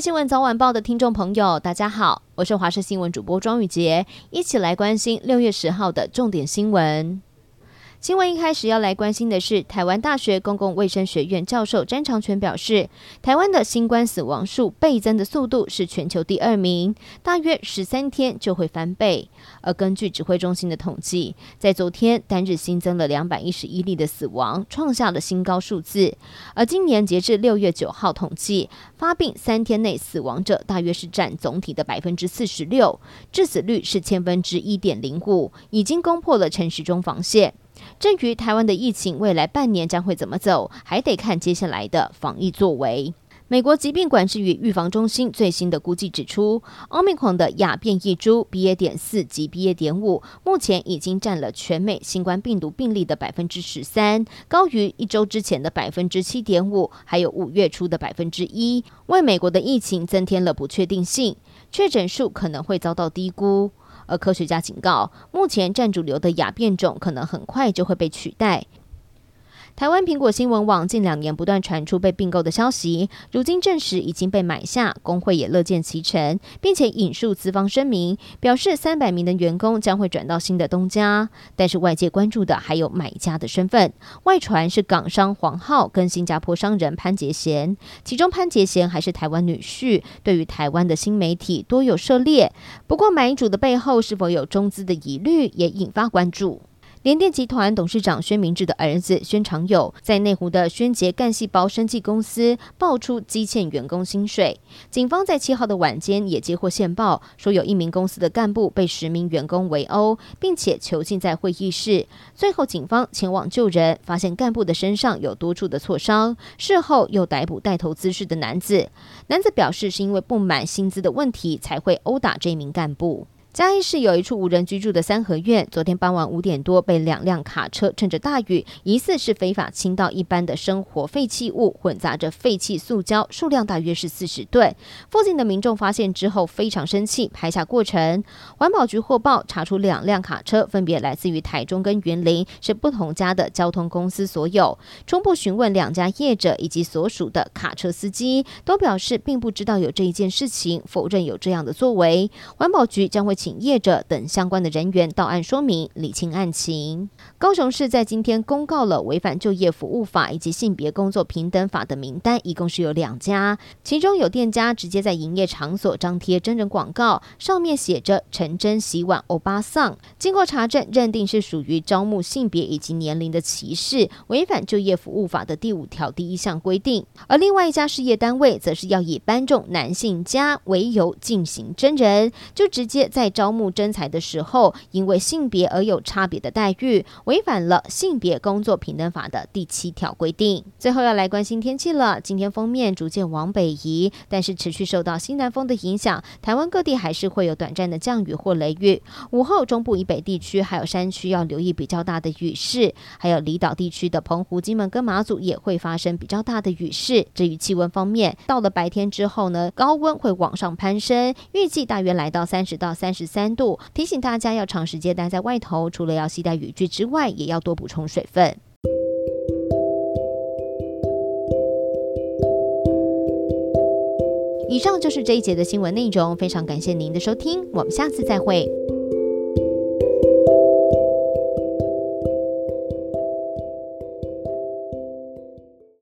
新闻早晚报的听众朋友，大家好，我是华视新闻主播庄宇洁，一起来关心六月十号的重点新闻。新闻一开始要来关心的是，台湾大学公共卫生学院教授詹长全表示，台湾的新冠死亡数倍增的速度是全球第二名，大约十三天就会翻倍。而根据指挥中心的统计，在昨天单日新增了两百一十一例的死亡，创下了新高数字。而今年截至六月九号统计，发病三天内死亡者大约是占总体的百分之四十六，致死率是千分之一点零五，已经攻破了陈时中防线。至于台湾的疫情未来半年将会怎么走，还得看接下来的防疫作为。美国疾病管制与预防中心最新的估计指出奥密克戎的亚变异株 BA. 点四及 BA. 点五目前已经占了全美新冠病毒病例的百分之十三，高于一周之前的百分之七点五，还有五月初的百分之一，为美国的疫情增添了不确定性，确诊数可能会遭到低估。而科学家警告，目前占主流的亚变种可能很快就会被取代。台湾苹果新闻网近两年不断传出被并购的消息，如今证实已经被买下，工会也乐见其成，并且引述资方声明，表示三百名的员工将会转到新的东家。但是外界关注的还有买家的身份，外传是港商黄浩跟新加坡商人潘杰贤，其中潘杰贤还是台湾女婿，对于台湾的新媒体多有涉猎。不过买主的背后是否有中资的疑虑，也引发关注。联电集团董事长宣明志的儿子宣长友在内湖的宣杰干细胞生技公司爆出积欠员工薪水，警方在七号的晚间也接获线报，说有一名公司的干部被十名员工围殴，并且囚禁在会议室。最后警方前往救人，发现干部的身上有多处的挫伤，事后又逮捕带头滋事的男子。男子表示是因为不满薪资的问题才会殴打这名干部。嘉义市有一处无人居住的三合院，昨天傍晚五点多被两辆卡车趁着大雨，疑似是非法倾倒一般的生活废弃物，混杂着废弃塑胶，数量大约是四十吨。附近的民众发现之后非常生气，拍下过程。环保局获报查出两辆卡车分别来自于台中跟云林，是不同家的交通公司所有。初步询问两家业者以及所属的卡车司机，都表示并不知道有这一件事情，否认有这样的作为。环保局将会。业者等相关的人员到案说明，理清案情。高雄市在今天公告了违反就业服务法以及性别工作平等法的名单，一共是有两家，其中有店家直接在营业场所张贴真人广告，上面写着“陈真洗碗欧巴桑”，经过查证认定是属于招募性别以及年龄的歧视，违反就业服务法的第五条第一项规定。而另外一家事业单位则是要以搬重男性家为由进行真人，就直接在招募征才的时候，因为性别而有差别的待遇，违反了性别工作平等法的第七条规定。最后要来关心天气了，今天封面逐渐往北移，但是持续受到西南风的影响，台湾各地还是会有短暂的降雨或雷雨。午后中部以北地区还有山区要留意比较大的雨势，还有离岛地区的澎湖、金门跟马祖也会发生比较大的雨势。至于气温方面，到了白天之后呢，高温会往上攀升，预计大约来到三十到三十十三度，提醒大家要长时间待在外头，除了要携带雨具之外，也要多补充水分。以上就是这一节的新闻内容，非常感谢您的收听，我们下次再会。